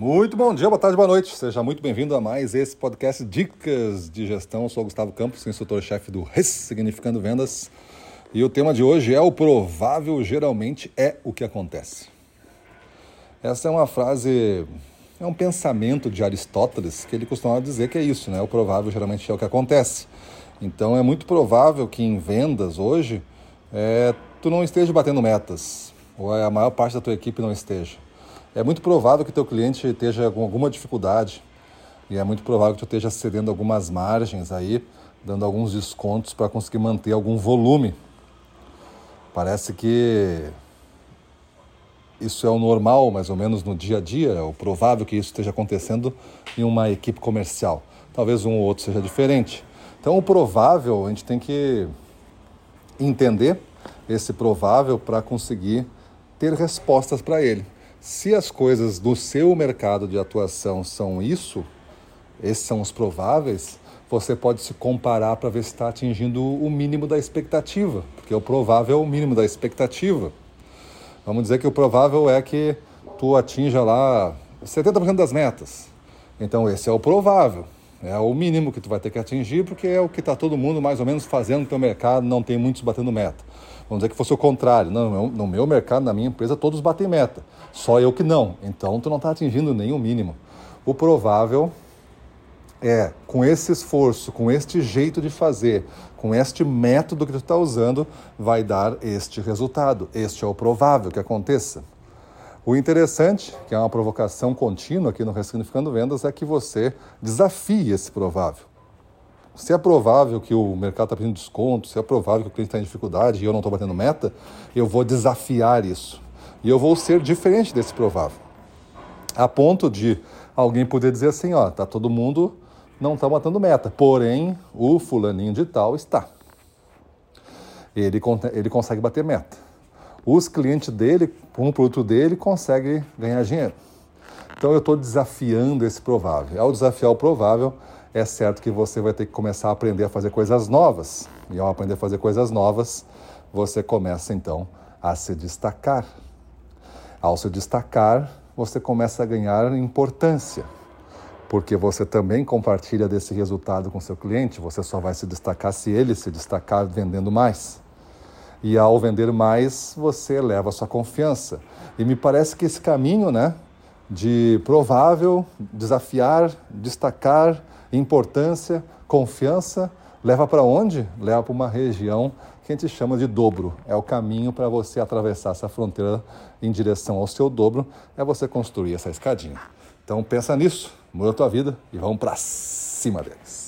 Muito bom dia, boa tarde, boa noite. Seja muito bem-vindo a mais esse podcast Dicas de Gestão. Eu sou Gustavo Campos, instrutor-chefe do Ressignificando Vendas. E o tema de hoje é o provável geralmente é o que acontece. Essa é uma frase, é um pensamento de Aristóteles que ele costumava dizer que é isso, né? O provável geralmente é o que acontece. Então é muito provável que em vendas hoje é, tu não esteja batendo metas, ou a maior parte da tua equipe não esteja é muito provável que teu cliente esteja com alguma dificuldade e é muito provável que tu esteja cedendo algumas margens aí, dando alguns descontos para conseguir manter algum volume. Parece que isso é o normal, mais ou menos no dia a dia, é o provável que isso esteja acontecendo em uma equipe comercial. Talvez um ou outro seja diferente. Então, o provável, a gente tem que entender esse provável para conseguir ter respostas para ele. Se as coisas do seu mercado de atuação são isso, esses são os prováveis, você pode se comparar para ver se está atingindo o mínimo da expectativa, porque o provável é o mínimo da expectativa. Vamos dizer que o provável é que tu atinja lá 70% das metas. Então esse é o provável, é o mínimo que tu vai ter que atingir, porque é o que está todo mundo mais ou menos fazendo no teu mercado, não tem muitos batendo meta. Vamos dizer que fosse o contrário. Não, no meu mercado, na minha empresa, todos batem meta. Só eu que não. Então, tu não está atingindo o mínimo. O provável é, com esse esforço, com este jeito de fazer, com este método que tu está usando, vai dar este resultado. Este é o provável que aconteça. O interessante, que é uma provocação contínua aqui no Ressignificando Vendas, é que você desafie esse provável. Se é provável que o mercado está pedindo desconto, se é provável que o cliente está em dificuldade e eu não estou batendo meta, eu vou desafiar isso. E eu vou ser diferente desse provável. A ponto de alguém poder dizer assim, ó, tá todo mundo não está batendo meta, porém o fulaninho de tal está. Ele, ele consegue bater meta. Os clientes dele, com o produto dele, conseguem ganhar dinheiro. Então eu estou desafiando esse provável. Ao desafiar o provável, é certo que você vai ter que começar a aprender a fazer coisas novas. E ao aprender a fazer coisas novas, você começa então a se destacar. Ao se destacar, você começa a ganhar importância, porque você também compartilha desse resultado com seu cliente. Você só vai se destacar se ele se destacar vendendo mais. E ao vender mais, você eleva a sua confiança. E me parece que esse caminho, né, de provável, desafiar, destacar, importância, confiança, leva para onde? Leva para uma região que a gente chama de dobro. É o caminho para você atravessar essa fronteira em direção ao seu dobro, é você construir essa escadinha. Então pensa nisso, muda a tua vida e vamos para cima deles.